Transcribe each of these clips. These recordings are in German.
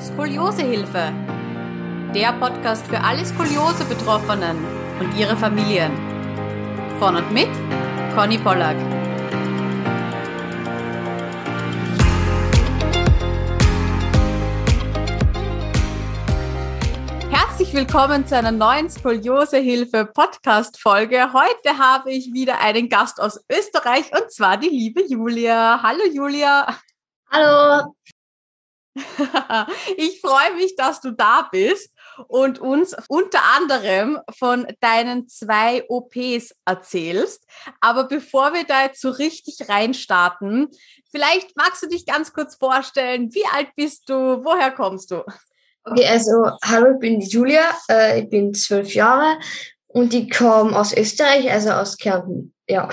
Skoliosehilfe. Der Podcast für alle Skoliose-Betroffenen und ihre Familien. Von und mit Conny Pollack. Herzlich willkommen zu einer neuen Skoliosehilfe Podcast Folge. Heute habe ich wieder einen Gast aus Österreich und zwar die liebe Julia. Hallo Julia. Hallo. Ich freue mich, dass du da bist und uns unter anderem von deinen zwei OPs erzählst. Aber bevor wir da jetzt so richtig reinstarten, vielleicht magst du dich ganz kurz vorstellen, wie alt bist du, woher kommst du? Okay, also hallo, ich bin Julia, äh, ich bin zwölf Jahre und ich komme aus Österreich, also aus Kärnten. Ja.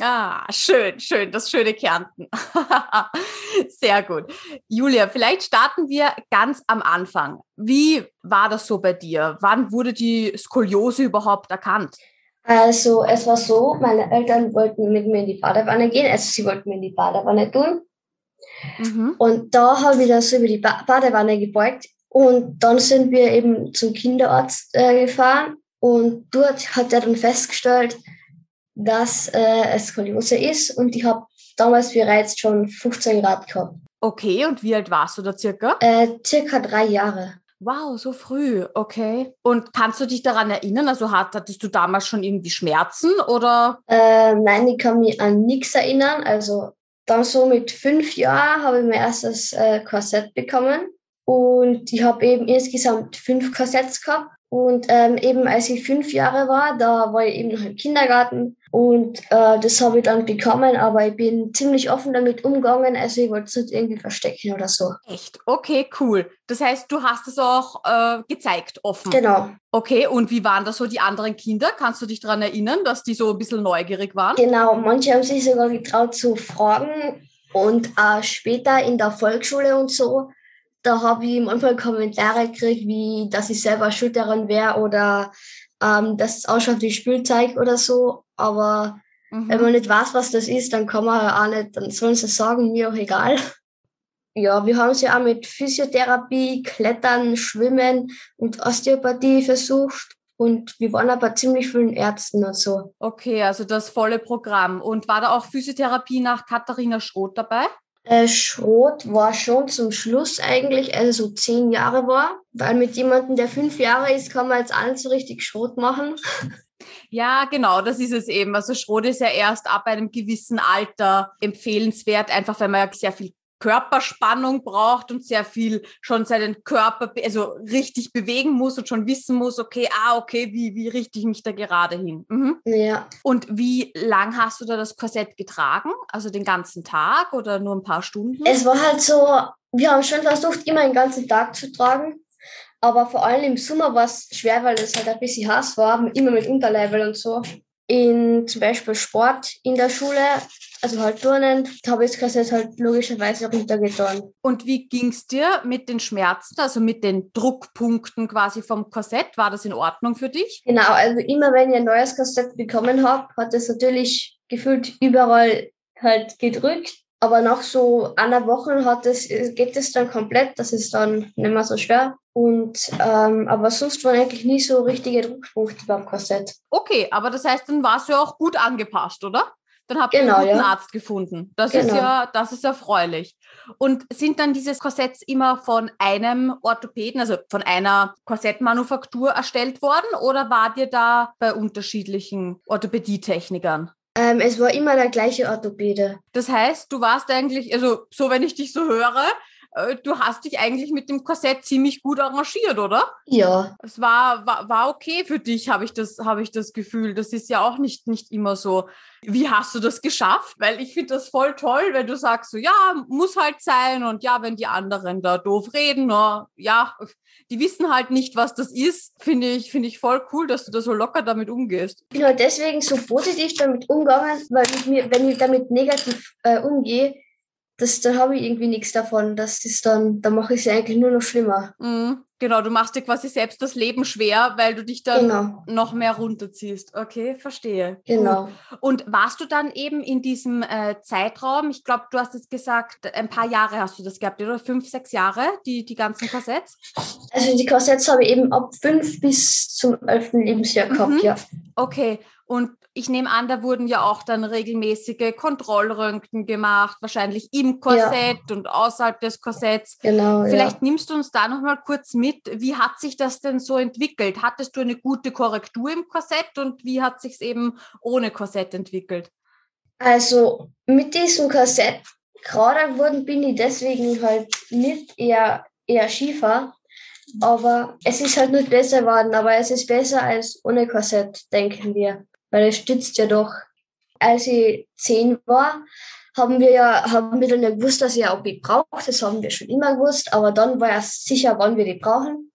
Ah, schön, schön, das schöne Kärnten. Sehr gut. Julia, vielleicht starten wir ganz am Anfang. Wie war das so bei dir? Wann wurde die Skoliose überhaupt erkannt? Also es war so, meine Eltern wollten mit mir in die Badewanne gehen, also sie wollten mir in die Badewanne tun. Mhm. Und da habe ich das so über die ba Badewanne gebeugt und dann sind wir eben zum Kinderarzt äh, gefahren und dort hat er dann festgestellt, dass äh, es Skoliose ist und ich habe damals bereits schon 15 Grad gehabt. Okay, und wie alt warst du da circa? Äh, circa drei Jahre. Wow, so früh, okay. Und kannst du dich daran erinnern? Also hattest du damals schon irgendwie Schmerzen oder? Äh, nein, ich kann mich an nichts erinnern. Also dann so mit fünf Jahren habe ich mein erstes äh, Korsett bekommen und ich habe eben insgesamt fünf Korsetts gehabt. Und ähm, eben als ich fünf Jahre war, da war ich eben noch im Kindergarten und äh, das habe ich dann bekommen, aber ich bin ziemlich offen damit umgegangen, also ich wollte es nicht irgendwie verstecken oder so. Echt? Okay, cool. Das heißt, du hast es auch äh, gezeigt, offen. Genau. Okay, und wie waren das so die anderen Kinder? Kannst du dich daran erinnern, dass die so ein bisschen neugierig waren? Genau, manche haben sich sogar getraut zu fragen und äh, später in der Volksschule und so da habe ich manchmal Kommentare gekriegt, wie dass ich selber schuld daran wäre oder ähm, dass es ausschaut wie Spielzeug oder so. Aber mhm. wenn man nicht weiß, was das ist, dann kann man auch nicht, dann sollen sie sagen, mir auch egal. Ja, wir haben sie auch mit Physiotherapie, Klettern, Schwimmen und Osteopathie versucht. Und wir waren aber ziemlich vielen Ärzten und so. Okay, also das volle Programm. Und war da auch Physiotherapie nach Katharina Schroth dabei? Äh, Schrot war schon zum Schluss eigentlich, also so zehn Jahre war, weil mit jemandem, der fünf Jahre ist, kann man jetzt nicht so richtig Schrot machen. Ja, genau, das ist es eben. Also Schrot ist ja erst ab einem gewissen Alter empfehlenswert, einfach weil man ja sehr viel Körperspannung braucht und sehr viel schon seinen Körper also richtig bewegen muss und schon wissen muss, okay, ah, okay, wie, wie richte ich mich da gerade hin? Mhm. Ja. Und wie lang hast du da das Korsett getragen? Also den ganzen Tag oder nur ein paar Stunden? Es war halt so, wir haben schon versucht, immer den ganzen Tag zu tragen. Aber vor allem im Sommer war es schwer, weil es halt ein bisschen heiß war, immer mit Unterleibel und so in zum Beispiel Sport in der Schule, also halt Turnen, habe ich das Kassett halt logischerweise runtergetan. Und wie ging es dir mit den Schmerzen, also mit den Druckpunkten quasi vom Korsett? War das in Ordnung für dich? Genau, also immer wenn ich ein neues Kassett bekommen habe, hat es natürlich gefühlt überall halt gedrückt. Aber nach so einer Woche hat es, geht es dann komplett, das ist dann nicht mehr so schwer. Und ähm, aber sonst waren eigentlich nie so richtige Druckpunkte beim Korsett. Okay, aber das heißt, dann warst du ja auch gut angepasst, oder? Dann habt ihr genau, einen guten ja. Arzt gefunden. Das genau. ist ja, das ist erfreulich. Und sind dann diese Korsetts immer von einem Orthopäden, also von einer Korsettmanufaktur erstellt worden oder war dir da bei unterschiedlichen Orthopädietechnikern? Ähm, es war immer der gleiche Orthopäde. Das heißt, du warst eigentlich, also so wenn ich dich so höre, du hast dich eigentlich mit dem Korsett ziemlich gut arrangiert, oder? Ja. Es war, war, war okay für dich, habe ich, das, hab ich das Gefühl. Das ist ja auch nicht, nicht immer so. Wie hast du das geschafft? Weil ich finde das voll toll, wenn du sagst, so ja, muss halt sein und ja, wenn die anderen da doof reden, na, ja, die wissen halt nicht, was das ist. Finde ich, finde ich voll cool, dass du da so locker damit umgehst. Ich bin halt deswegen so positiv damit umgegangen, weil ich mir, wenn ich damit negativ äh, umgehe, das, da habe ich irgendwie nichts davon. Das ist dann, da mache ich es eigentlich nur noch schlimmer. Mm, Genau, du machst dir quasi selbst das Leben schwer, weil du dich dann genau. noch mehr runterziehst. Okay, verstehe. Genau. Gut. Und warst du dann eben in diesem äh, Zeitraum, ich glaube, du hast jetzt gesagt, ein paar Jahre hast du das gehabt, oder? Fünf, sechs Jahre, die, die ganzen Korsetts? Also die Korsetts habe ich eben ab fünf bis zum elften Lebensjahr gehabt, mhm. ja. Okay, und ich nehme an, da wurden ja auch dann regelmäßige Kontrollröntgen gemacht, wahrscheinlich im Korsett ja. und außerhalb des Korsetts. Genau. Vielleicht ja. nimmst du uns da noch mal kurz mit. Wie hat sich das denn so entwickelt? Hattest du eine gute Korrektur im Korsett und wie hat sich es eben ohne Korsett entwickelt? Also mit diesem Korsett gerade geworden bin ich deswegen halt nicht eher eher schiefer, aber es ist halt nicht besser geworden, aber es ist besser als ohne Korsett, denken wir weil es stützt ja doch. Als ich zehn war, haben wir ja, haben wir dann ja gewusst, dass ich eine OP brauche. Das haben wir schon immer gewusst, aber dann war ja sicher, wann wir die brauchen.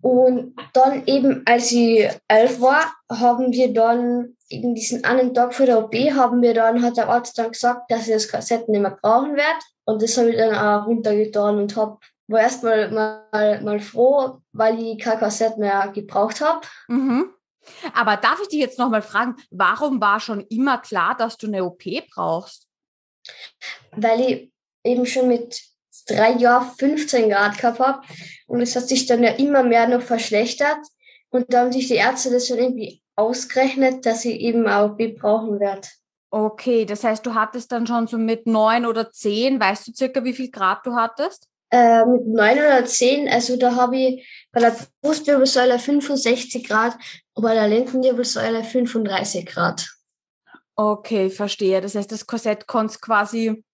Und dann eben, als ich elf war, haben wir dann eben diesen einen Tag vor der OP, haben wir dann, hat der Arzt dann gesagt, dass ich das Kassett nicht mehr brauchen werde. Und das habe ich dann auch runtergetan und hab, war erstmal mal, mal froh, weil ich kein Kassett mehr gebraucht habe. Mhm. Aber darf ich dich jetzt nochmal fragen, warum war schon immer klar, dass du eine OP brauchst? Weil ich eben schon mit drei Jahren 15 Grad gehabt habe und es hat sich dann ja immer mehr noch verschlechtert und da haben sich die Ärzte das schon irgendwie ausgerechnet, dass ich eben eine OP brauchen werde. Okay, das heißt, du hattest dann schon so mit neun oder zehn, weißt du circa, wie viel Grad du hattest? Äh, mit neun oder zehn, also da habe ich bei der Brustwirbelsäule 65 Grad bei der Lendenwirbelsäule 35 Grad. Okay, verstehe. Das heißt, das Korsett konnte quasi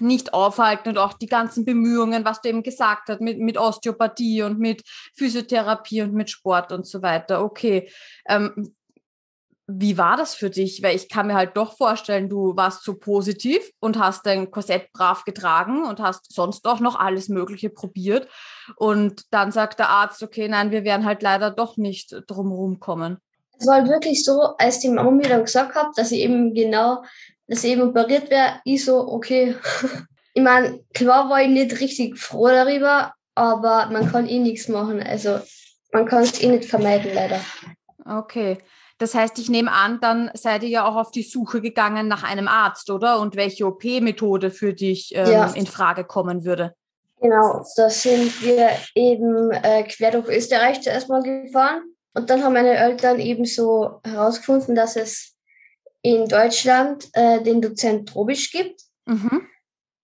nicht aufhalten und auch die ganzen Bemühungen, was du eben gesagt hast, mit, mit Osteopathie und mit Physiotherapie und mit Sport und so weiter. Okay. Ähm, wie war das für dich? Weil ich kann mir halt doch vorstellen, du warst so positiv und hast dein Korsett brav getragen und hast sonst auch noch alles Mögliche probiert. Und dann sagt der Arzt, okay, nein, wir werden halt leider doch nicht drumherum kommen. Es war halt wirklich so, als die Mama mir dann gesagt hat, dass ich eben genau, dass ich eben operiert wäre, ich so, okay. ich meine, klar war ich nicht richtig froh darüber, aber man kann eh nichts machen. Also man kann es eh nicht vermeiden, leider. Okay. Das heißt, ich nehme an, dann seid ihr ja auch auf die Suche gegangen nach einem Arzt, oder? Und welche OP-Methode für dich ähm, ja. in Frage kommen würde? Genau, da sind wir eben äh, quer durch Österreich zuerst mal gefahren. Und dann haben meine Eltern eben so herausgefunden, dass es in Deutschland äh, den Dozent Trobisch gibt. Mhm.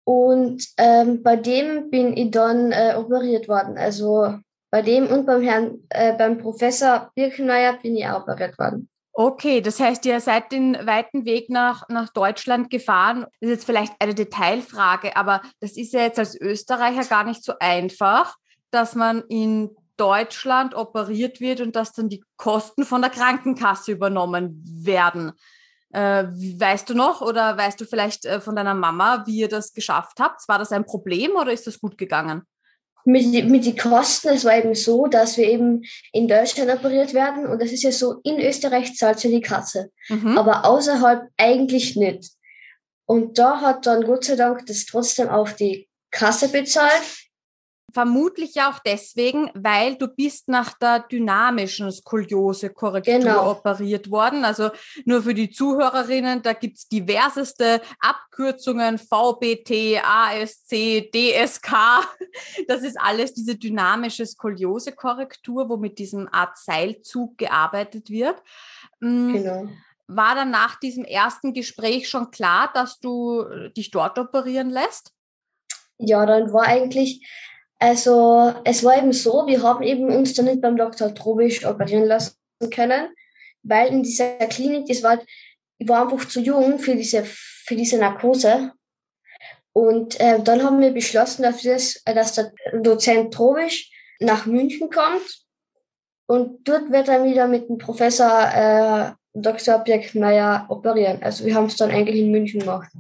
Und ähm, bei dem bin ich dann äh, operiert worden. Also bei dem und beim Herrn, äh, beim Professor Birkenmeier bin ich auch operiert worden. Okay, das heißt, ihr seid den weiten Weg nach, nach Deutschland gefahren. Das ist jetzt vielleicht eine Detailfrage, aber das ist ja jetzt als Österreicher gar nicht so einfach, dass man in Deutschland operiert wird und dass dann die Kosten von der Krankenkasse übernommen werden. Äh, weißt du noch oder weißt du vielleicht äh, von deiner Mama, wie ihr das geschafft habt? War das ein Problem oder ist das gut gegangen? Mit, mit den Kosten, es war eben so, dass wir eben in Deutschland operiert werden und das ist ja so, in Österreich zahlt ja die Kasse, mhm. aber außerhalb eigentlich nicht. Und da hat dann Gott sei Dank das trotzdem auf die Kasse bezahlt Vermutlich ja auch deswegen, weil du bist nach der dynamischen Skoliose-Korrektur genau. operiert worden. Also nur für die Zuhörerinnen, da gibt es diverseste Abkürzungen, VBT, ASC, DSK. Das ist alles diese dynamische Skoliose-Korrektur, wo mit diesem Art Seilzug gearbeitet wird. Mm, genau. War dann nach diesem ersten Gespräch schon klar, dass du dich dort operieren lässt? Ja, dann war eigentlich also es war eben so, wir haben eben uns dann nicht beim Dr. Trobisch operieren lassen können, weil in dieser Klinik, das war, ich war einfach zu jung für diese, für diese Narkose. Und äh, dann haben wir beschlossen, dass, das, dass der Dozent Trobisch nach München kommt. Und dort wird er wieder mit dem Professor äh, Dr. Birkmeier operieren. Also wir haben es dann eigentlich in München gemacht.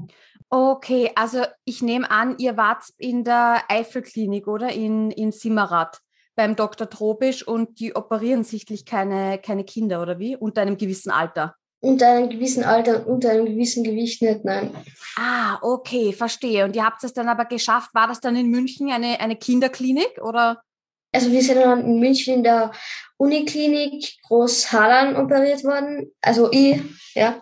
Okay, also ich nehme an, ihr wart in der Eifelklinik, oder? In, in Simmerath beim Dr. Trobisch und die operieren sichtlich keine, keine Kinder, oder wie? Unter einem gewissen Alter. Unter einem gewissen Alter und unter einem gewissen Gewicht nicht, nein. Ah, okay, verstehe. Und ihr habt es dann aber geschafft. War das dann in München eine, eine Kinderklinik, oder? also wir sind dann in München in der Uniklinik Großhadern operiert worden. Also ich, ja.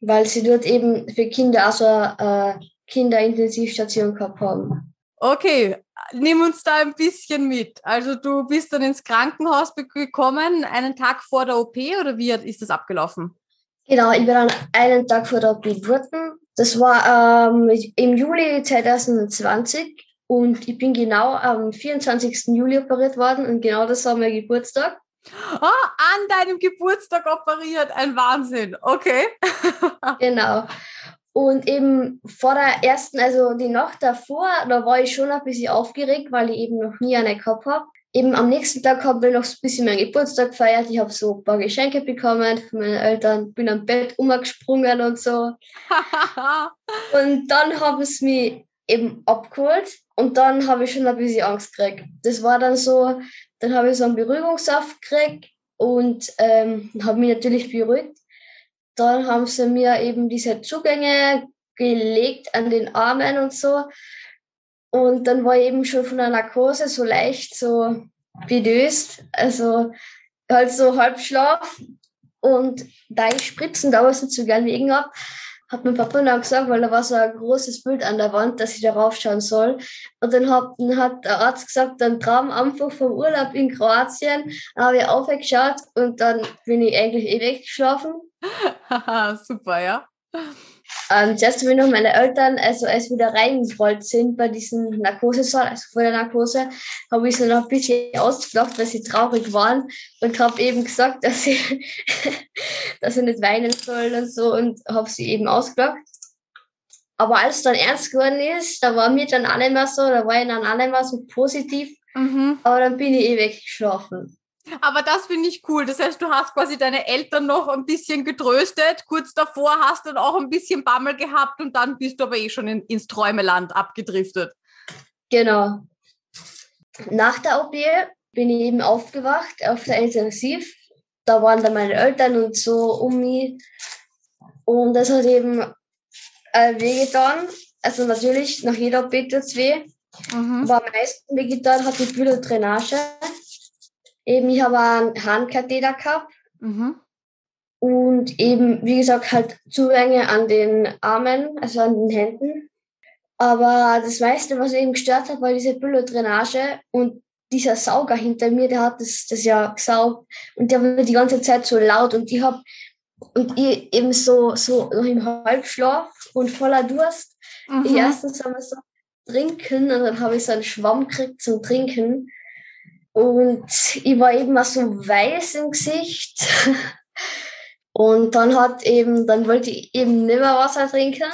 Weil sie dort eben für Kinder also äh, Kinderintensivstation gehabt haben. Okay, nimm uns da ein bisschen mit. Also du bist dann ins Krankenhaus gekommen, einen Tag vor der OP oder wie ist das abgelaufen? Genau, ich bin dann einen Tag vor der OP geworden. Das war ähm, im Juli 2020 und ich bin genau am 24. Juli operiert worden und genau das war mein Geburtstag. Oh, an deinem Geburtstag operiert, ein Wahnsinn. Okay. genau. Und eben vor der ersten, also die Nacht davor, da war ich schon ein bisschen aufgeregt, weil ich eben noch nie eine gehabt habe. Eben am nächsten Tag haben wir noch ein bisschen meinen Geburtstag gefeiert. Ich habe so ein paar Geschenke bekommen von meinen Eltern, bin am Bett umgesprungen und so. und dann haben sie mich eben abgeholt und dann habe ich schon ein bisschen Angst gekriegt. Das war dann so, dann habe ich so einen Beruhigungssaft gekriegt und ähm, habe mich natürlich beruhigt. Dann haben sie mir eben diese Zugänge gelegt an den Armen und so. Und dann war ich eben schon von der Narkose so leicht so bedöst, also halt so Halbschlaf. Und da ich Spritzen damals nicht so gern wegen habe, hat mein Papa dann gesagt, weil da war so ein großes Bild an der Wand, dass ich darauf schauen soll. Und dann hat, dann hat der Arzt gesagt, dann Traum einfach vom Urlaub in Kroatien. Dann habe ich aufgeschaut und dann bin ich eigentlich eh weggeschlafen. Super, ja. Ähm, zuerst habe ich noch meine Eltern, also als wir wieder reingerollt sind bei diesem Narkosesaal, also vor der Narkose, habe ich sie noch ein bisschen ausgelacht, weil sie traurig waren und habe eben gesagt, dass sie, dass sie nicht weinen sollen und so und habe sie eben ausgelacht. Aber als es dann ernst geworden ist, da war mir dann auch nicht mehr so, da war ich dann auch nicht mehr so positiv. Mhm. Aber dann bin ich eh weggeschlafen. Aber das finde ich cool. Das heißt, du hast quasi deine Eltern noch ein bisschen getröstet. Kurz davor hast du dann auch ein bisschen Bammel gehabt und dann bist du aber eh schon in, ins Träumeland abgedriftet. Genau. Nach der OP bin ich eben aufgewacht auf der Intensiv. Da waren dann meine Eltern und so um mich. Und das hat eben äh, wehgetan. Also natürlich, nach jeder OP tut es weh. Mhm. Aber am meisten wehgetan hat die Büllendrainage. Eben, ich habe einen Handkatheter gehabt. Mhm. Und eben, wie gesagt, halt Zugänge an den Armen, also an den Händen. Aber das meiste, was eben gestört hat, war diese Büllodrainage und dieser Sauger hinter mir, der hat das, das ja gesaugt und der war die ganze Zeit so laut und ich habe und ich eben so, so noch im Halbschlaf und voller Durst. Mhm. Ich erstens einmal so trinken und dann habe ich so einen Schwamm gekriegt zum Trinken und ich war eben auch so weiß im Gesicht. Und dann hat eben, dann wollte ich eben nicht mehr Wasser trinken.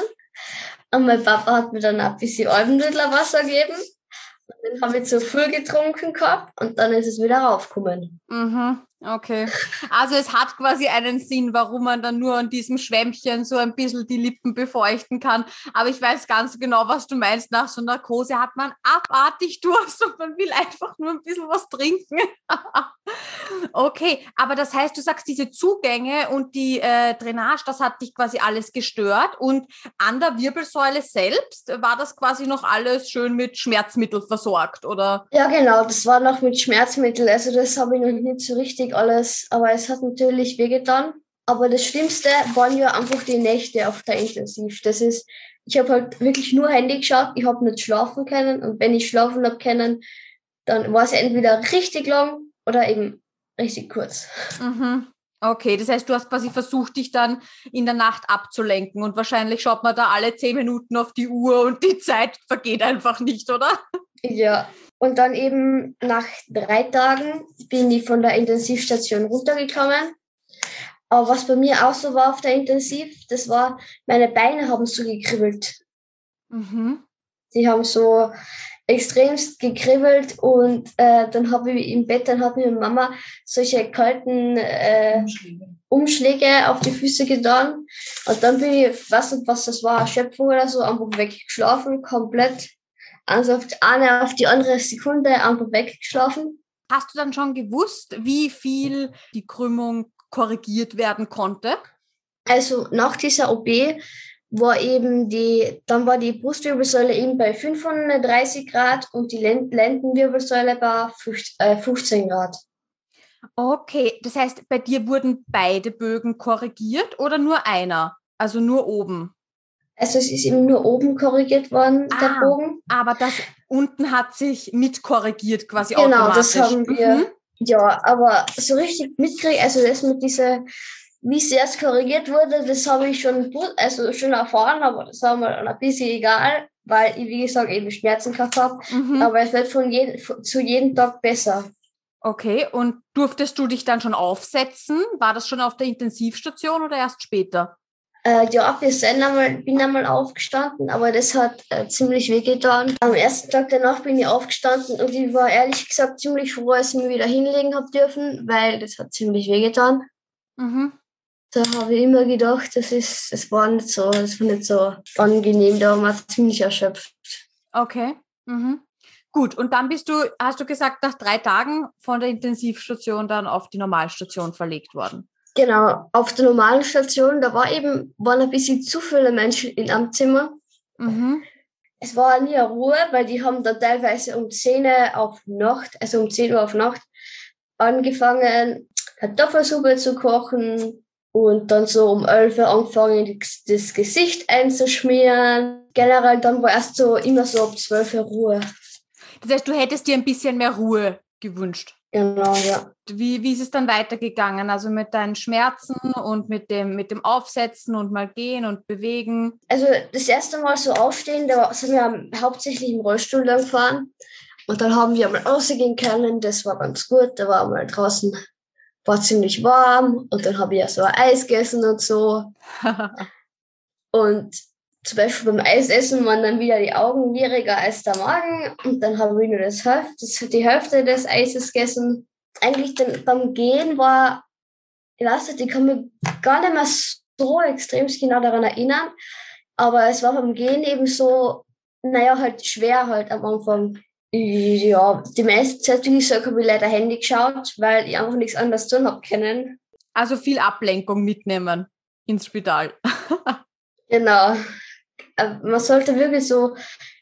Und mein Papa hat mir dann ein bisschen Almdudler Wasser gegeben. Und dann habe ich zu viel getrunken gehabt und dann ist es wieder raufgekommen. Mhm. Okay. Also es hat quasi einen Sinn, warum man dann nur an diesem Schwämmchen so ein bisschen die Lippen befeuchten kann. Aber ich weiß ganz genau, was du meinst. Nach so Narkose hat man abartig Durst und man will einfach nur ein bisschen was trinken. okay, aber das heißt, du sagst, diese Zugänge und die äh, Drainage, das hat dich quasi alles gestört. Und an der Wirbelsäule selbst war das quasi noch alles schön mit Schmerzmittel versorgt, oder? Ja, genau, das war noch mit Schmerzmittel. Also das habe ich noch nicht so richtig alles, aber es hat natürlich wehgetan. Aber das Schlimmste waren ja einfach die Nächte auf der Intensiv. Das ist, ich habe halt wirklich nur Handy geschaut, ich habe nicht schlafen können und wenn ich schlafen habe können, dann war es entweder richtig lang oder eben richtig kurz. Mhm. Okay, das heißt, du hast quasi versucht, dich dann in der Nacht abzulenken und wahrscheinlich schaut man da alle zehn Minuten auf die Uhr und die Zeit vergeht einfach nicht, oder? Ja, und dann eben nach drei Tagen bin ich von der Intensivstation runtergekommen. Aber was bei mir auch so war auf der Intensiv, das war, meine Beine haben so gekribbelt. Mhm. Die haben so extremst gekribbelt und äh, dann habe ich im Bett, dann hat mir Mama solche kalten äh, Umschläge. Umschläge auf die Füße getan. Und dann bin ich, weiß nicht, was das war, Schöpfung oder so, einfach weggeschlafen, komplett also auf die eine auf die andere Sekunde einfach weggeschlafen. Hast du dann schon gewusst, wie viel die Krümmung korrigiert werden konnte? Also nach dieser OP war eben die, dann war die Brustwirbelsäule eben bei 35 Grad und die Lendenwirbelsäule bei 15 äh, Grad. Okay, das heißt, bei dir wurden beide Bögen korrigiert oder nur einer? Also nur oben? Also es ist eben nur oben korrigiert worden, ah, der Bogen. Aber das unten hat sich mitkorrigiert quasi genau, automatisch. Genau, das haben wir. Mhm. Ja, aber so richtig mitkriegen, also das mit dieser, wie sehr es korrigiert wurde, das habe ich schon, also schon erfahren, aber das war mir ein bisschen egal, weil ich, wie gesagt, eben Schmerzen gehabt habe. Mhm. Aber es wird von jedem, zu jedem Tag besser. Okay, und durftest du dich dann schon aufsetzen? War das schon auf der Intensivstation oder erst später? Äh, ja, wir sind einmal, bin einmal aufgestanden, aber das hat äh, ziemlich wehgetan. Am ersten Tag danach bin ich aufgestanden und ich war ehrlich gesagt ziemlich froh, als ich mich wieder hinlegen habe dürfen, weil das hat ziemlich wehgetan. Mhm. Da habe ich immer gedacht, das ist, das war nicht so, das war nicht so angenehm, da war man ziemlich erschöpft. Okay. Mhm. Gut, und dann bist du, hast du gesagt, nach drei Tagen von der Intensivstation dann auf die Normalstation verlegt worden. Genau, auf der normalen Station, da war eben, waren ein bisschen zu viele Menschen in einem Zimmer. Mhm. Es war nie Ruhe, weil die haben da teilweise um 10 Uhr auf Nacht, also um 10 Uhr auf Nacht, angefangen, Kartoffelsuppe zu kochen und dann so um 11 Uhr angefangen, das Gesicht einzuschmieren. Generell dann war erst so immer so ab 12 Uhr Ruhe. Das heißt, du hättest dir ein bisschen mehr Ruhe gewünscht. Genau, ja. Wie, wie ist es dann weitergegangen? Also mit deinen Schmerzen und mit dem, mit dem Aufsetzen und mal gehen und bewegen? Also das erste Mal so aufstehen, da sind wir hauptsächlich im Rollstuhl lang gefahren. Und dann haben wir mal rausgehen können, das war ganz gut. Da war mal draußen, war ziemlich warm und dann habe ich ja so Eis gegessen und so. und zum Beispiel beim Eisessen waren dann wieder die Augen niedriger als der Magen und dann habe ich nur das Hälfte, die Hälfte des Eises gegessen. Eigentlich dann, beim Gehen war, ich weiß nicht, ich kann mich gar nicht mehr so extrem genau daran erinnern, aber es war beim Gehen eben so, naja, halt schwer halt am Anfang. Ja, die meiste Zeit, wie sage, habe ich leider Handy geschaut, weil ich einfach nichts anderes tun habe können. Also viel Ablenkung mitnehmen ins Spital. genau. Äh, man sollte wirklich so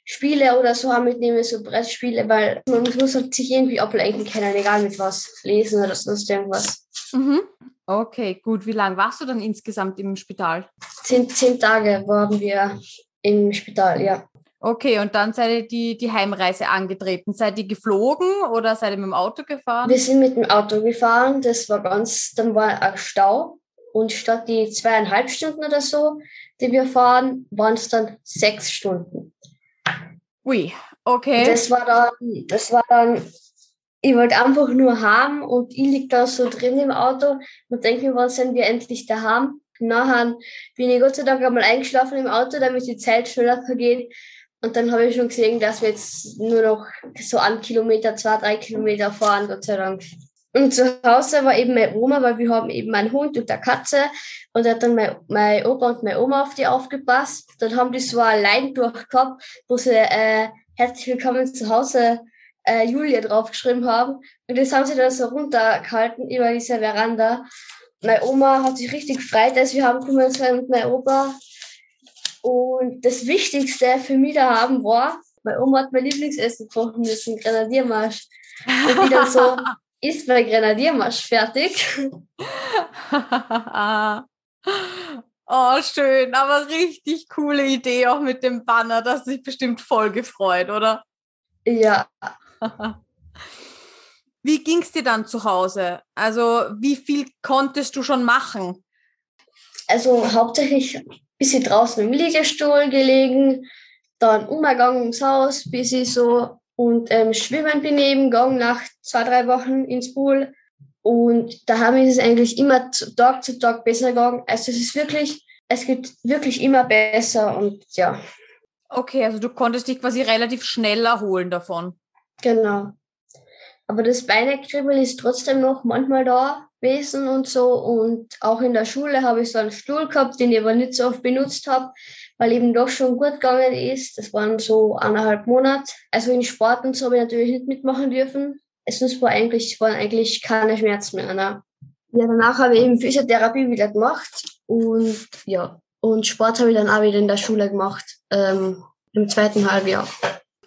Spiele oder so haben mitnehmen, so Brettspiele, weil man muss halt sich irgendwie ablenken können, egal mit was, lesen oder sonst irgendwas. Mhm. Okay, gut. Wie lange warst du dann insgesamt im Spital? Zehn, zehn Tage waren wir im Spital, ja. Okay, und dann seid ihr die, die Heimreise angetreten. Seid ihr geflogen oder seid ihr mit dem Auto gefahren? Wir sind mit dem Auto gefahren. Das war ganz, dann war ein Stau. Und statt die zweieinhalb Stunden oder so die wir fahren, waren es dann sechs Stunden. Ui, okay. Das war dann, das war dann, ich wollte einfach nur haben und ich lieg da so drin im Auto und denke mir, wann sind wir endlich daheim? Nachher bin ich Gott sei Dank einmal eingeschlafen im Auto, damit die Zeit schneller vergeht. Und dann habe ich schon gesehen, dass wir jetzt nur noch so einen Kilometer, zwei, drei Kilometer fahren, Gott sei Dank. Und zu Hause war eben meine Oma, weil wir haben eben einen Hund und eine Katze. Und hat dann mein, mein Opa und meine Oma auf die aufgepasst. Dann haben die so ein Lein durchgehabt, wo sie äh, herzlich willkommen zu Hause äh, Julia draufgeschrieben haben. Und das haben sie dann so runtergehalten über diese Veranda. Meine Oma hat sich richtig gefreut, dass wir haben gekommen sind mit meinem Opa. Und das Wichtigste für mich da haben war, meine Oma hat mein Lieblingsessen kochen müssen, Grenadiermarsch. Und ich dann so, ist mein Grenadiermarsch fertig? oh, schön, aber richtig coole Idee auch mit dem Banner. Das hat sich bestimmt voll gefreut, oder? Ja. Wie ging es dir dann zu Hause? Also, wie viel konntest du schon machen? Also, hauptsächlich ein bisschen draußen im Liegestuhl gelegen, dann umgegangen ums Haus, bis ich so und ähm, schwimmen bin ich eben gegangen nach zwei, drei Wochen ins Pool. Und da haben wir es eigentlich immer Tag zu Tag besser gegangen. Also es ist wirklich, es geht wirklich immer besser und ja. Okay, also du konntest dich quasi relativ schnell erholen davon. Genau. Aber das Beinekribbel ist trotzdem noch manchmal da gewesen und so. Und auch in der Schule habe ich so einen Stuhl gehabt, den ich aber nicht so oft benutzt habe, weil eben doch schon gut gegangen ist. Das waren so eineinhalb Monate. Also in Sport und so habe ich natürlich nicht mitmachen dürfen. Es war eigentlich, waren eigentlich keine Schmerzen mehr. Ne? Ja, danach habe ich eben Physiotherapie wieder gemacht und ja, Und Sport habe ich dann auch wieder in der Schule gemacht, ähm, im zweiten Halbjahr.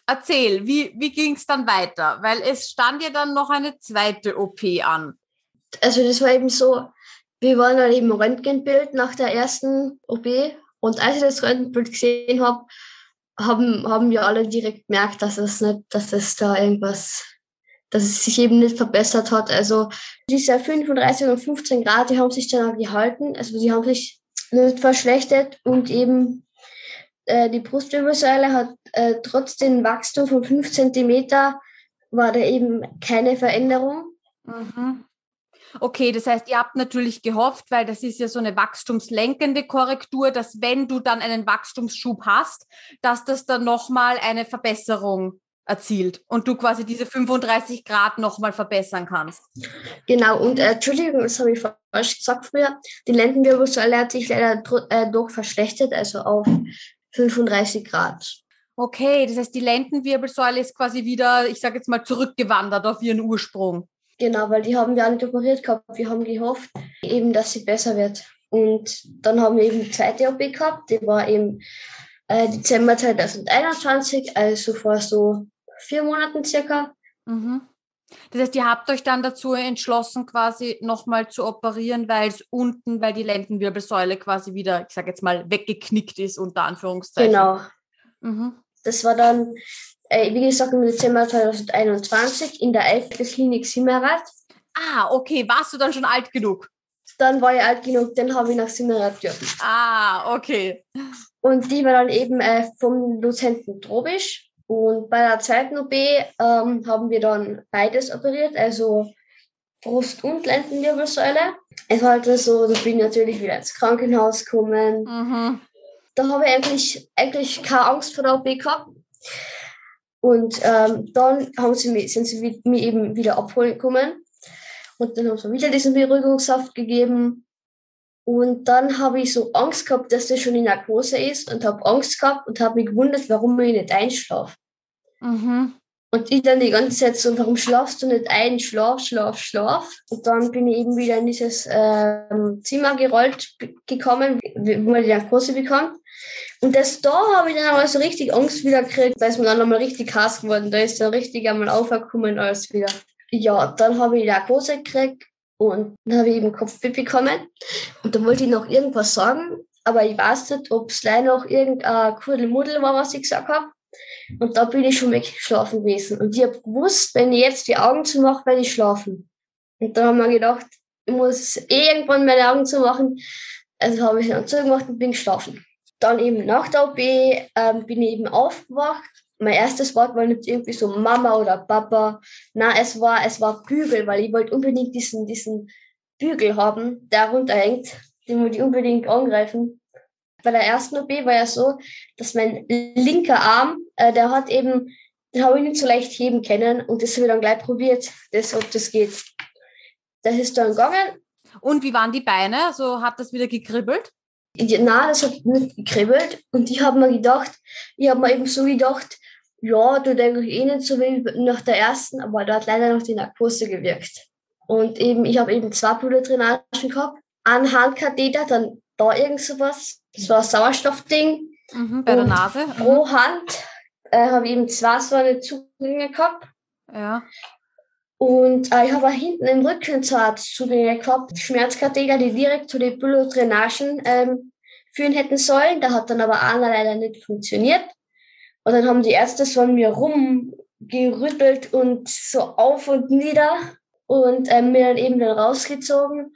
Erzähl, wie, wie ging es dann weiter? Weil es stand ja dann noch eine zweite OP an. Also das war eben so, wir waren dann eben Röntgenbild nach der ersten OP. Und als ich das Röntgenbild gesehen habe, haben, haben wir alle direkt gemerkt, dass es nicht, dass es da irgendwas, dass es sich eben nicht verbessert hat. Also diese 35 und 15 Grad, die haben sich dann auch gehalten. Also die haben sich nicht verschlechtert und eben äh, die Brustwirbelsäule hat äh, trotz dem Wachstum von 5 cm war da eben keine Veränderung. Mhm. Okay, das heißt, ihr habt natürlich gehofft, weil das ist ja so eine wachstumslenkende Korrektur, dass wenn du dann einen Wachstumsschub hast, dass das dann nochmal eine Verbesserung erzielt und du quasi diese 35 Grad nochmal verbessern kannst. Genau, und äh, Entschuldigung, das habe ich falsch gesagt früher. Die Lendenwirbelsäule hat sich leider äh, durch verschlechtert, also auf 35 Grad. Okay, das heißt, die Lendenwirbelsäule ist quasi wieder, ich sage jetzt mal, zurückgewandert auf ihren Ursprung. Genau, weil die haben wir auch nicht operiert gehabt. Wir haben gehofft, eben, dass sie besser wird. Und dann haben wir eben die zweite OP gehabt, die war im äh, Dezember 2021, also vor so vier Monaten circa. Mhm. Das heißt, ihr habt euch dann dazu entschlossen, quasi nochmal zu operieren, weil es unten, weil die Lendenwirbelsäule quasi wieder, ich sage jetzt mal, weggeknickt ist, unter Anführungszeichen. Genau. Mhm. Das war dann äh, wie gesagt, im Dezember 2021 in der Klinik Simmerath. Ah, okay. Warst du dann schon alt genug? Dann war ich alt genug, dann habe ich nach Simmerath dürfen. Ah, okay. Und die war dann eben äh, vom Dozenten Trobisch. Und bei der zweiten OP ähm, haben wir dann beides operiert, also Brust- und Lendenwirbelsäule. Es war halt so, da bin ich natürlich wieder ins Krankenhaus gekommen. Mhm. Da habe ich eigentlich, eigentlich keine Angst vor der OP gehabt. Und ähm, dann haben sie mich, sind sie mich eben wieder abholen gekommen. Und dann haben sie mir wieder diesen Beruhigungssaft gegeben. Und dann habe ich so Angst gehabt, dass das schon in Narkose ist und habe Angst gehabt und habe mich gewundert, warum ich nicht einschlafe. Mhm. Und ich dann die ganze Zeit so, warum schlafst du nicht ein? Schlaf, schlaf, schlaf. Und dann bin ich eben wieder in dieses ähm, Zimmer gerollt gekommen, wo man die Narkose bekommt. Und das da habe ich dann aber so richtig Angst wieder gekriegt. Da ist mir dann nochmal richtig heiß geworden. Da ist dann richtig einmal aufgekommen alles wieder. Ja, dann habe ich Narkose gekriegt und dann habe ich eben Kopfweh bekommen. Und da wollte ich noch irgendwas sagen, aber ich weiß nicht, ob es leider noch irgendein Kuddelmuddel war, was ich gesagt habe. Und da bin ich schon weggeschlafen gewesen. Und ich habe gewusst, wenn ich jetzt die Augen zumache, werde ich schlafen. Und dann haben wir gedacht, ich muss eh irgendwann meine Augen zumachen. Also habe ich dann zugemacht und bin geschlafen. Dann eben nach der OP ähm, bin ich eben aufgewacht. Mein erstes Wort war nicht irgendwie so Mama oder Papa. Na, es war, es war Bügel, weil ich wollte unbedingt diesen, diesen Bügel haben, der runterhängt. Den wollte ich unbedingt angreifen. Bei der ersten OP war ja so, dass mein linker Arm, äh, der hat eben, den habe ich nicht so leicht heben können und das habe ich dann gleich probiert, das, ob das geht. Das ist dann gegangen. Und wie waren die Beine? Also hat das wieder gekribbelt? Na, das hat nicht gekribbelt. Und ich habe mir gedacht, ich habe mir eben so gedacht, ja, du denkst eh nicht so wie nach der ersten, aber da hat leider noch die Narkose gewirkt. Und eben, ich habe eben zwei Blutdrainagen gehabt, einen Handkatheter, dann da irgend sowas, das war ein Sauerstoffding. Mhm, bei der Nase. Mhm. Pro Hand äh, habe ich eben zwei so eine Zugänge gehabt. Ja. Und äh, ich habe hinten im Rücken Zugänge gehabt, Schmerzkatheter, die direkt zu den Blutdrainagen ähm, führen hätten sollen. Da hat dann aber einer leider nicht funktioniert. Und dann haben die Ärzte so an mir rumgerüttelt und so auf und nieder und ähm, mir dann eben dann rausgezogen.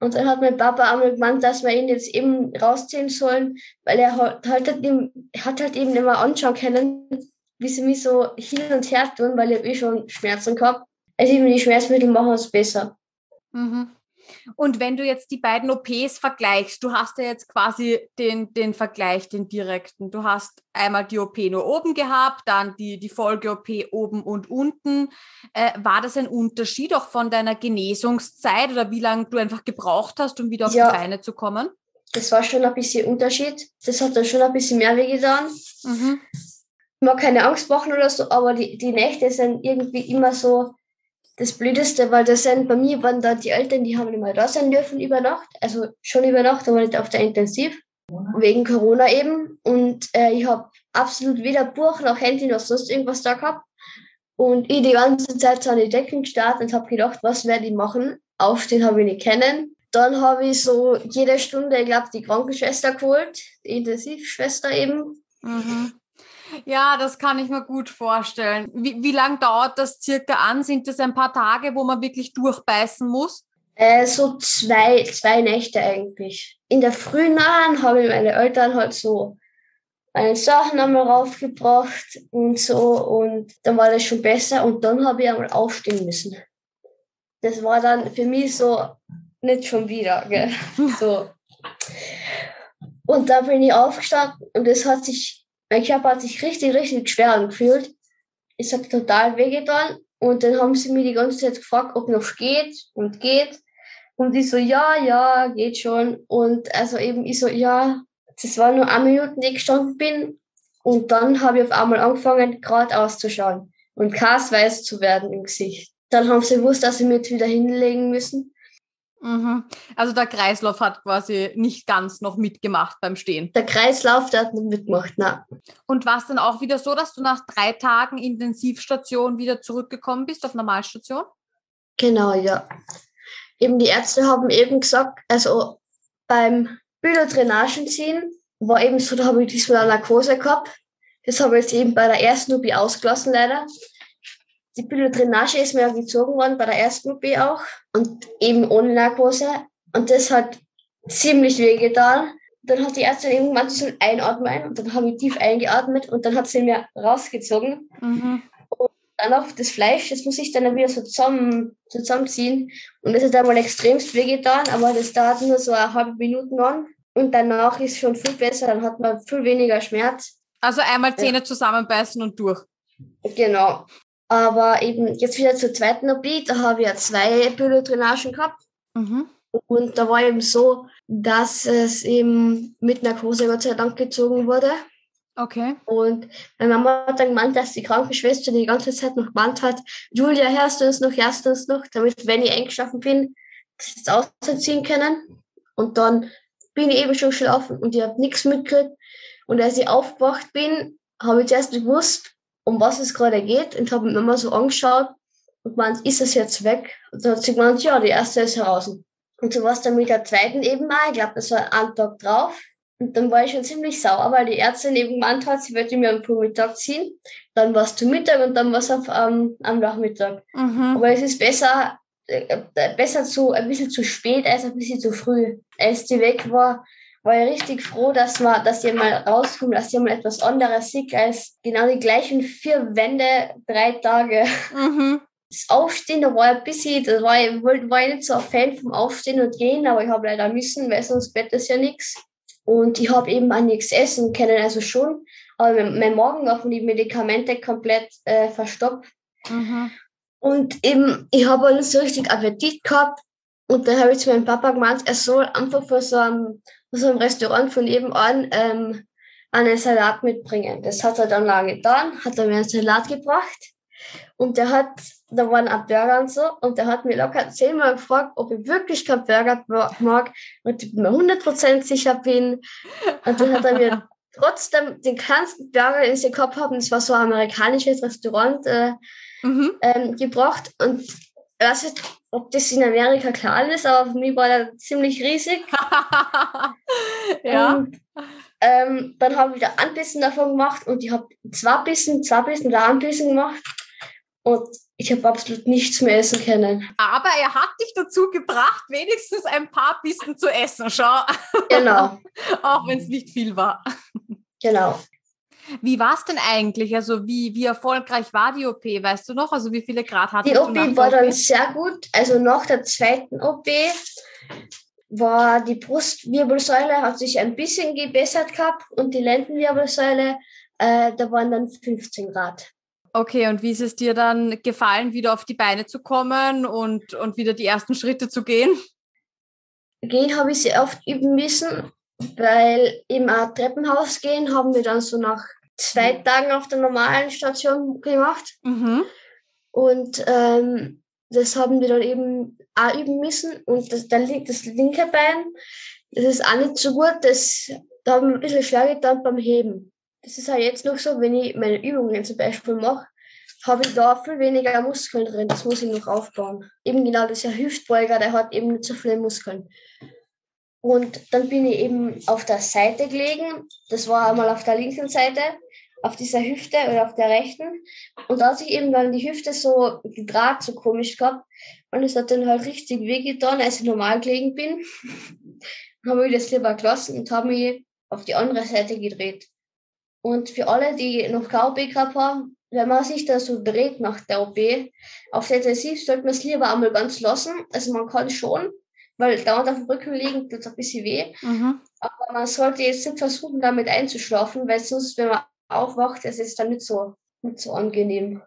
Und dann hat mein Papa einmal gemeint, dass wir ihn jetzt eben rausziehen sollen, weil er halt, halt, hat halt eben immer anschauen können, wie sie mich so hin und her tun, weil ich eh schon Schmerzen gehabt. Also eben die Schmerzmittel machen es besser. Mhm. Und wenn du jetzt die beiden OPs vergleichst, du hast ja jetzt quasi den, den Vergleich, den direkten. Du hast einmal die OP nur oben gehabt, dann die, die Folge-OP oben und unten. Äh, war das ein Unterschied auch von deiner Genesungszeit oder wie lange du einfach gebraucht hast, um wieder auf ja, die Beine zu kommen? Das war schon ein bisschen Unterschied. Das hat dann schon ein bisschen mehr wehgetan. Mhm. Ich mag keine Angst machen oder so, aber die, die Nächte sind irgendwie immer so, das Blödeste, weil das sind bei mir waren da die Eltern, die haben nicht mal da sein dürfen über Nacht, also schon über Nacht, aber nicht auf der Intensiv. wegen Corona eben. Und äh, ich habe absolut weder Buch noch Handy noch sonst irgendwas da gehabt. Und ich die ganze Zeit so an die Decken gestartet und habe gedacht, was werde ich machen? Aufstehen habe ich nicht kennen. Dann habe ich so jede Stunde, ich glaube, die Krankenschwester geholt, die Intensivschwester eben. Mhm. Ja, das kann ich mir gut vorstellen. Wie, wie lange dauert das circa an? Sind das ein paar Tage, wo man wirklich durchbeißen muss? Äh, so zwei, zwei Nächte eigentlich. In der frühen Nahen habe ich meine Eltern halt so meine Sachen einmal raufgebracht und so und dann war das schon besser und dann habe ich einmal aufstehen müssen. Das war dann für mich so nicht schon wieder, gell? so. Und da bin ich aufgestanden und es hat sich, mein Körper hat sich richtig, richtig schwer angefühlt. Es hat total wehgetan und dann haben sie mir die ganze Zeit gefragt, ob noch geht und geht. Und ich so, ja, ja, geht schon. Und also eben ich so, ja, das war nur eine Minute, die ich gestanden bin. Und dann habe ich auf einmal angefangen, gerade auszuschauen und weiß zu werden im Gesicht. Dann haben sie gewusst, dass sie jetzt wieder hinlegen müssen. Mhm. Also der Kreislauf hat quasi nicht ganz noch mitgemacht beim Stehen. Der Kreislauf, der hat nicht mitgemacht, nein. Und war es dann auch wieder so, dass du nach drei Tagen Intensivstation wieder zurückgekommen bist auf Normalstation? Genau, ja. Eben die Ärzte haben eben gesagt, also beim Bilderdrainagen ziehen war eben so, da habe ich diesmal eine Narkose gehabt. Das habe ich jetzt eben bei der ersten UB ausgelassen, leider. Die Bilderdrainage ist mir gezogen worden, bei der ersten UB auch. Und eben ohne Narkose. Und das hat ziemlich weh getan. Dann hat die Ärztin irgendwann so einatmen und dann habe ich tief eingeatmet und dann hat sie mir rausgezogen. Mhm. Und dann auf das Fleisch, das muss ich dann wieder so zusammen, zusammenziehen. Und das hat einmal extremst wehgetan, aber das dauert nur so eine halbe Minute an. Und danach ist schon viel besser, dann hat man viel weniger Schmerz. Also einmal Zähne ja. zusammenbeißen und durch. Genau. Aber eben jetzt wieder zur zweiten OP, da habe ich ja zwei Pylodrainagen gehabt. Mhm. Und da war eben so, dass es eben mit Narkose Gott sei Dank gezogen wurde. Okay. Und meine Mama hat dann gemeint, dass die Krankenschwester die ganze Zeit noch gemeint hat, Julia, hörst du uns noch, hörst du uns noch, damit, wenn ich eingeschlafen bin, das jetzt ausziehen können. Und dann bin ich eben schon geschlafen und ich habe nichts mitgekriegt. Und als ich aufgewacht bin, habe ich zuerst gewusst, um was es gerade geht und habe mir mal so angeschaut und meint, ist es jetzt weg? Und dann hat sie gemeint, ja, die erste ist heraus. Und so war es dann mit der zweiten eben mal, ich glaube, das war ein Tag drauf. Und dann war ich schon ziemlich sauer, weil die Ärztin eben gemeint hat, sie würde mir am Vormittag ziehen. Dann war es zu Mittag und dann war es ähm, am Nachmittag. Mhm. Aber es ist besser, äh, besser zu, ein bisschen zu spät als ein bisschen zu früh. Als die weg war, war ich richtig froh, dass man, dass ihr mal rauskommt, dass ihr mal etwas anderes sieht als genau die gleichen vier Wände, drei Tage. Mhm. Das Aufstehen, da war ein bisschen, da war ich, war ich nicht so ein Fan vom Aufstehen und Gehen, aber ich habe leider müssen, weil sonst Bett ist ja nichts. Und ich habe eben auch nichts essen können, also schon. Aber mein Magen war von den Medikamente komplett äh, verstopft. Mhm. Und eben, ich habe nicht so richtig Appetit gehabt. Und dann habe ich zu meinem Papa gemeint, er soll einfach vor so einem, so einem Restaurant von nebenan ähm, einen Salat mitbringen. Das hat er dann lange getan, hat er mir einen Salat gebracht. Und der hat, da waren auch Burger und so, und der hat mir locker zehnmal gefragt, ob ich wirklich keinen Burger mag und ich mir 100% sicher bin. Und dann hat er mir trotzdem den kleinsten Burger, den sie gehabt haben, das war so ein amerikanisches Restaurant, äh, mhm. ähm, gebracht. Und nicht, ob das in Amerika klar ist, aber für mich war der ziemlich riesig. ja. Und, ähm, dann habe ich da ein bisschen davon gemacht und ich habe zwei Bissen, zwei Bissen, da ein Bissen gemacht. Und ich habe absolut nichts mehr essen können. Aber er hat dich dazu gebracht, wenigstens ein paar Bissen zu essen, schau. Genau. Auch wenn es nicht viel war. Genau. Wie war es denn eigentlich? Also wie, wie erfolgreich war die OP? Weißt du noch? Also wie viele Grad hattest die du? Die OP war dann sehr gut. Also nach der zweiten OP war die Brustwirbelsäule, hat sich ein bisschen gebessert gehabt und die Lendenwirbelsäule, äh, da waren dann 15 Grad. Okay, und wie ist es dir dann gefallen, wieder auf die Beine zu kommen und, und wieder die ersten Schritte zu gehen? Gehen habe ich sehr oft üben müssen, weil im Treppenhaus gehen haben wir dann so nach zwei mhm. Tagen auf der normalen Station gemacht. Mhm. Und ähm, das haben wir dann eben auch üben müssen. Und das, das linke Bein, das ist auch nicht so gut. Das da habe ich ein bisschen schwer getan beim Heben. Das ist halt jetzt noch so, wenn ich meine Übungen zum Beispiel mache, habe ich da viel weniger Muskeln drin. Das muss ich noch aufbauen. Eben genau dieser Hüftbeuger, der hat eben nicht so viele Muskeln. Und dann bin ich eben auf der Seite gelegen. Das war einmal auf der linken Seite, auf dieser Hüfte oder auf der rechten. Und da hat sich eben dann die Hüfte so gedraht, so komisch gehabt. Und es hat dann halt richtig wehgetan, als ich normal gelegen bin. dann habe ich das lieber gelassen und habe mich auf die andere Seite gedreht. Und für alle, die noch keine OP gehabt haben, wenn man sich da so dreht nach der OP, auf der Intensiv sollte man es lieber einmal ganz lassen. Also man kann schon, weil dauernd auf dem Rücken liegen tut es ein bisschen weh. Mhm. Aber man sollte jetzt nicht versuchen, damit einzuschlafen, weil sonst, wenn man aufwacht, es ist dann nicht so, nicht so angenehm.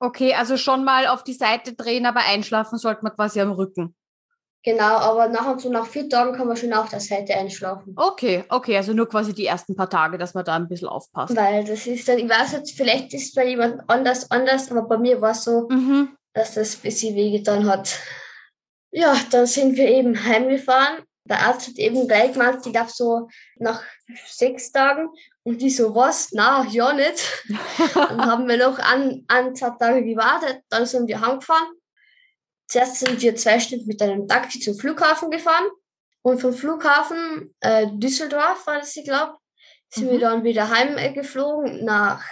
Okay, also schon mal auf die Seite drehen, aber einschlafen sollte man quasi am Rücken. Genau, aber nach und so nach vier Tagen kann man schon auf der Seite einschlafen. Okay, okay, also nur quasi die ersten paar Tage, dass man da ein bisschen aufpasst. Weil das ist dann, ich weiß jetzt, vielleicht ist es bei jemand anders anders, aber bei mir war es so, mhm. dass das ein bisschen wehgetan hat. Ja, dann sind wir eben heimgefahren. Der Arzt hat eben gleich gemeint, ich darf so nach sechs Tagen. Und die so, was? Na, ja nicht. dann haben wir noch an, an zwei Tage gewartet, dann sind wir heimgefahren. Zuerst sind wir zwei Stunden mit einem Taxi zum Flughafen gefahren. Und vom Flughafen äh, Düsseldorf, war das, ich glaube, sind mhm. wir dann wieder heimgeflogen nach,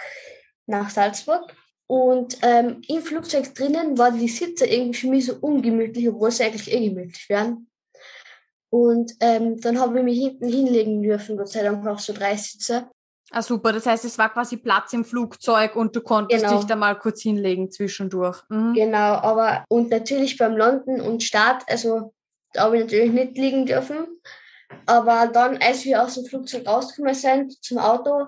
nach Salzburg. Und ähm, im Flugzeug drinnen waren die Sitze irgendwie für mich so ungemütlich, obwohl sie eigentlich eh gemütlich wären. Und ähm, dann habe ich mich hinten hinlegen dürfen, Gott sei Dank auf so drei Sitze. Ah, super. Das heißt, es war quasi Platz im Flugzeug und du konntest genau. dich da mal kurz hinlegen zwischendurch. Mhm. Genau, aber und natürlich beim Landen und Start, also da habe ich natürlich nicht liegen dürfen. Aber dann, als wir aus dem Flugzeug rausgekommen sind zum Auto,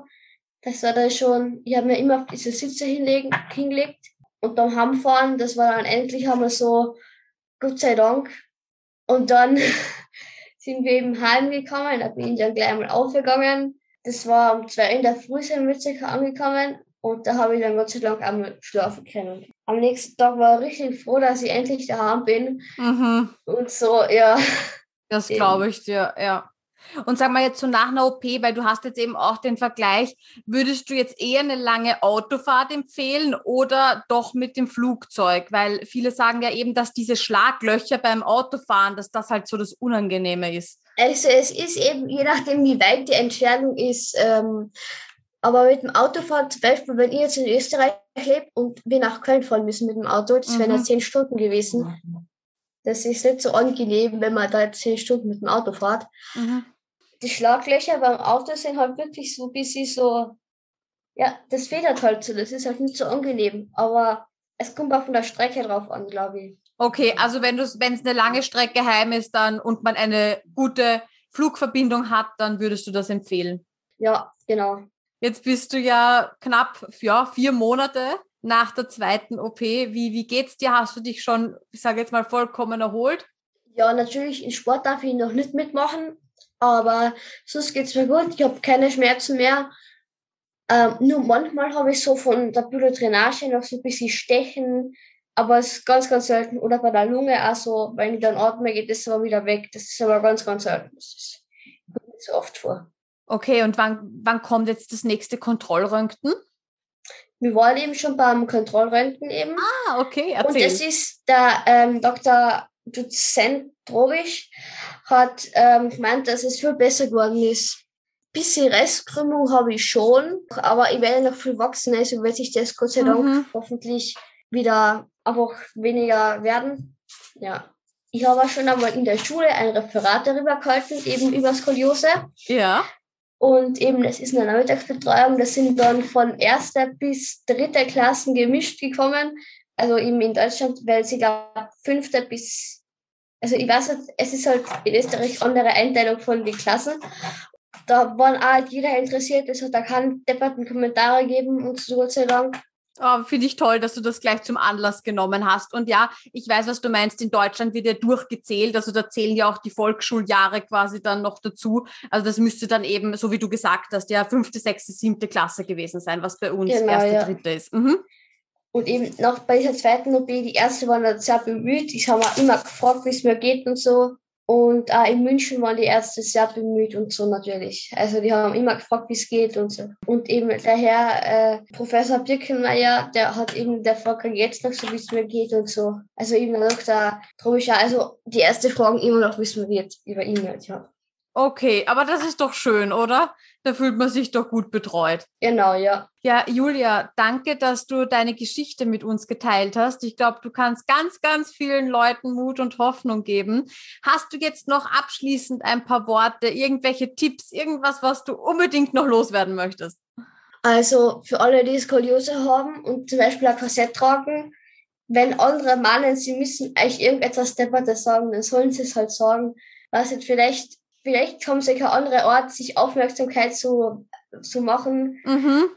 das war dann schon, ich habe mir immer auf diese Sitze hinlegen, hingelegt und beim Heimfahren, das war dann endlich einmal so, Gott sei Dank. Und dann sind wir eben heimgekommen, da bin ich dann gleich mal aufgegangen. Das war um zwei in der Früh sind wir circa angekommen und da habe ich dann Gott sei Dank einmal schlafen können. Am nächsten Tag war ich richtig froh, dass ich endlich daheim bin. Mhm. Und so, ja. Das glaube ich dir, ja. Und sag mal jetzt so nach einer OP, weil du hast jetzt eben auch den Vergleich, würdest du jetzt eher eine lange Autofahrt empfehlen oder doch mit dem Flugzeug? Weil viele sagen ja eben, dass diese Schlaglöcher beim Autofahren, dass das halt so das Unangenehme ist. Also es ist eben, je nachdem wie weit die Entfernung ist, ähm, aber mit dem Autofahren, zum Beispiel, wenn ich jetzt in Österreich lebe und wir nach Köln fahren müssen mit dem Auto, das mhm. wären ja zehn Stunden gewesen. Das ist nicht so angenehm, wenn man da zehn Stunden mit dem Auto fährt. Mhm die Schlaglöcher beim Auto sind halt wirklich so ein bisschen so, ja, das federt halt so, das ist halt nicht so angenehm, aber es kommt auch von der Strecke drauf an, glaube ich. Okay, also wenn es eine lange Strecke heim ist dann und man eine gute Flugverbindung hat, dann würdest du das empfehlen? Ja, genau. Jetzt bist du ja knapp ja, vier Monate nach der zweiten OP. Wie, wie geht's dir? Hast du dich schon, ich sage jetzt mal, vollkommen erholt? Ja, natürlich, in Sport darf ich noch nicht mitmachen, aber sonst geht's mir gut. Ich habe keine Schmerzen mehr. Ähm, nur manchmal habe ich so von der Biodrainage noch so ein bisschen Stechen, aber es ist ganz, ganz selten. Oder bei der Lunge also, wenn ich dann atme, geht das aber wieder weg. Das ist aber ganz, ganz selten. Das ist, kommt nicht so oft vor. Okay, und wann, wann kommt jetzt das nächste Kontrollröntgen? Wir waren eben schon beim Kontrollröntgen eben. Ah, okay, erzähl. Und das ist der ähm, Dr. Dozent Drobisch hat ähm, gemeint, dass es viel besser geworden ist. Bisschen Restkrümmung habe ich schon, aber ich werde noch viel wachsen, also wird sich das Gott sei Dank mhm. hoffentlich wieder einfach weniger werden. Ja. Ich habe auch schon einmal in der Schule ein Referat darüber gehalten, eben über Skoliose. Ja. Und eben, das ist eine Nachmittagsbetreuung, das sind dann von erster bis dritter Klassen gemischt gekommen. Also eben in Deutschland, weil sie glaube fünfter bis also ich weiß jetzt, es ist halt in Österreich andere Einteilung von den Klassen. Da waren auch halt jeder interessiert, es hat da keinen depperten Kommentare gegeben und so Gott sei Dank. Oh, Finde ich toll, dass du das gleich zum Anlass genommen hast. Und ja, ich weiß, was du meinst. In Deutschland wird ja durchgezählt. Also da zählen ja auch die Volksschuljahre quasi dann noch dazu. Also das müsste dann eben, so wie du gesagt hast, ja fünfte, sechste, siebte Klasse gewesen sein, was bei uns genau, erste, ja. dritte ist. Mhm. Und eben noch bei dieser zweiten OP, die erste waren dann sehr bemüht. Ich habe immer gefragt, wie es mir geht und so. Und auch in München waren die Ärzte sehr bemüht und so natürlich. Also die haben immer gefragt, wie es geht und so. Und eben der Herr äh, Professor Birkenmeier, der hat eben, der fragt jetzt noch so, wie es mir geht und so. Also eben der Dr. Tromischer, also die erste Fragen immer noch, wie es mir geht, über ihn halt, ja. Okay, aber das ist doch schön, oder? Da fühlt man sich doch gut betreut. Genau, ja. Ja, Julia, danke, dass du deine Geschichte mit uns geteilt hast. Ich glaube, du kannst ganz, ganz vielen Leuten Mut und Hoffnung geben. Hast du jetzt noch abschließend ein paar Worte, irgendwelche Tipps, irgendwas, was du unbedingt noch loswerden möchtest? Also für alle, die Skoliose haben und zum Beispiel ein Korsett tragen, wenn andere meinen, sie müssen euch irgendetwas Deppertes sagen, dann sollen sie es halt sagen. Was jetzt vielleicht vielleicht sie kein anderer Ort, sich Aufmerksamkeit zu, zu machen. Mhm.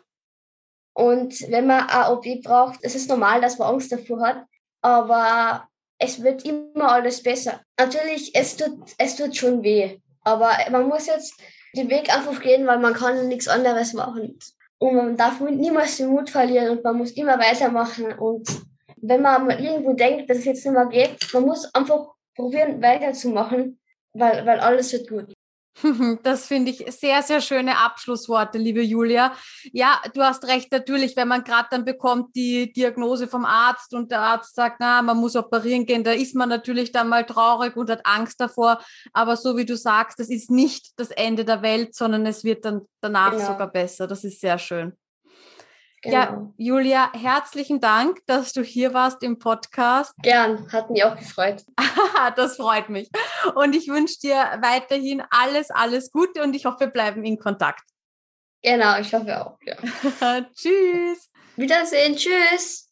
Und wenn man OP braucht, es ist normal, dass man Angst davor hat, aber es wird immer alles besser. Natürlich, es tut, es tut schon weh, aber man muss jetzt den Weg einfach gehen, weil man kann nichts anderes machen. Und man darf niemals den Mut verlieren und man muss immer weitermachen. Und wenn man irgendwo denkt, dass es jetzt nicht mehr geht, man muss einfach probieren, weiterzumachen weil, weil alles wird gut. Das finde ich sehr, sehr schöne Abschlussworte, liebe Julia. Ja, du hast recht, natürlich, wenn man gerade dann bekommt die Diagnose vom Arzt und der Arzt sagt, na, man muss operieren gehen, da ist man natürlich dann mal traurig und hat Angst davor. Aber so wie du sagst, das ist nicht das Ende der Welt, sondern es wird dann danach genau. sogar besser. Das ist sehr schön. Genau. Ja, Julia, herzlichen Dank, dass du hier warst im Podcast. Gern, hat mich auch gefreut. das freut mich. Und ich wünsche dir weiterhin alles, alles Gute und ich hoffe, wir bleiben in Kontakt. Genau, ich hoffe auch. Ja. Tschüss. Wiedersehen, tschüss.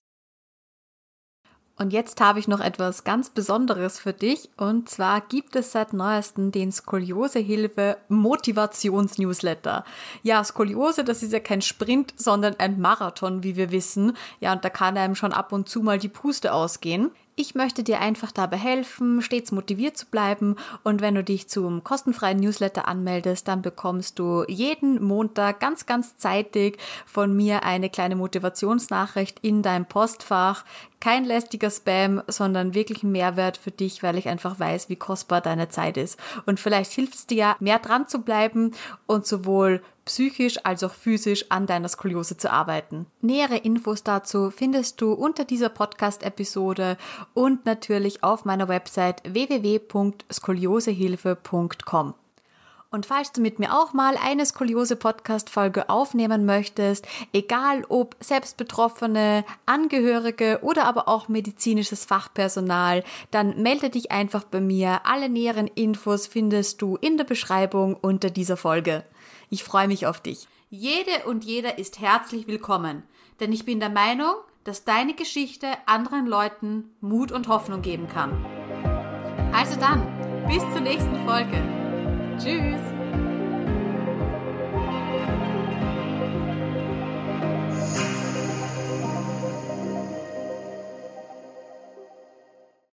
Und jetzt habe ich noch etwas ganz Besonderes für dich. Und zwar gibt es seit neuestem den Skoliosehilfe Motivations-Newsletter. Ja, Skoliose, das ist ja kein Sprint, sondern ein Marathon, wie wir wissen. Ja, und da kann einem schon ab und zu mal die Puste ausgehen. Ich möchte dir einfach dabei helfen, stets motiviert zu bleiben. Und wenn du dich zum kostenfreien Newsletter anmeldest, dann bekommst du jeden Montag ganz, ganz zeitig von mir eine kleine Motivationsnachricht in deinem Postfach. Kein lästiger Spam, sondern wirklich ein Mehrwert für dich, weil ich einfach weiß, wie kostbar deine Zeit ist. Und vielleicht hilft es dir, mehr dran zu bleiben und sowohl psychisch als auch physisch an deiner Skoliose zu arbeiten. Nähere Infos dazu findest du unter dieser Podcast-Episode und natürlich auf meiner Website www.skoliosehilfe.com. Und falls du mit mir auch mal eine Skoliose-Podcast-Folge aufnehmen möchtest, egal ob Selbstbetroffene, Angehörige oder aber auch medizinisches Fachpersonal, dann melde dich einfach bei mir. Alle näheren Infos findest du in der Beschreibung unter dieser Folge. Ich freue mich auf dich. Jede und jeder ist herzlich willkommen, denn ich bin der Meinung, dass deine Geschichte anderen Leuten Mut und Hoffnung geben kann. Also dann, bis zur nächsten Folge. Tschüss.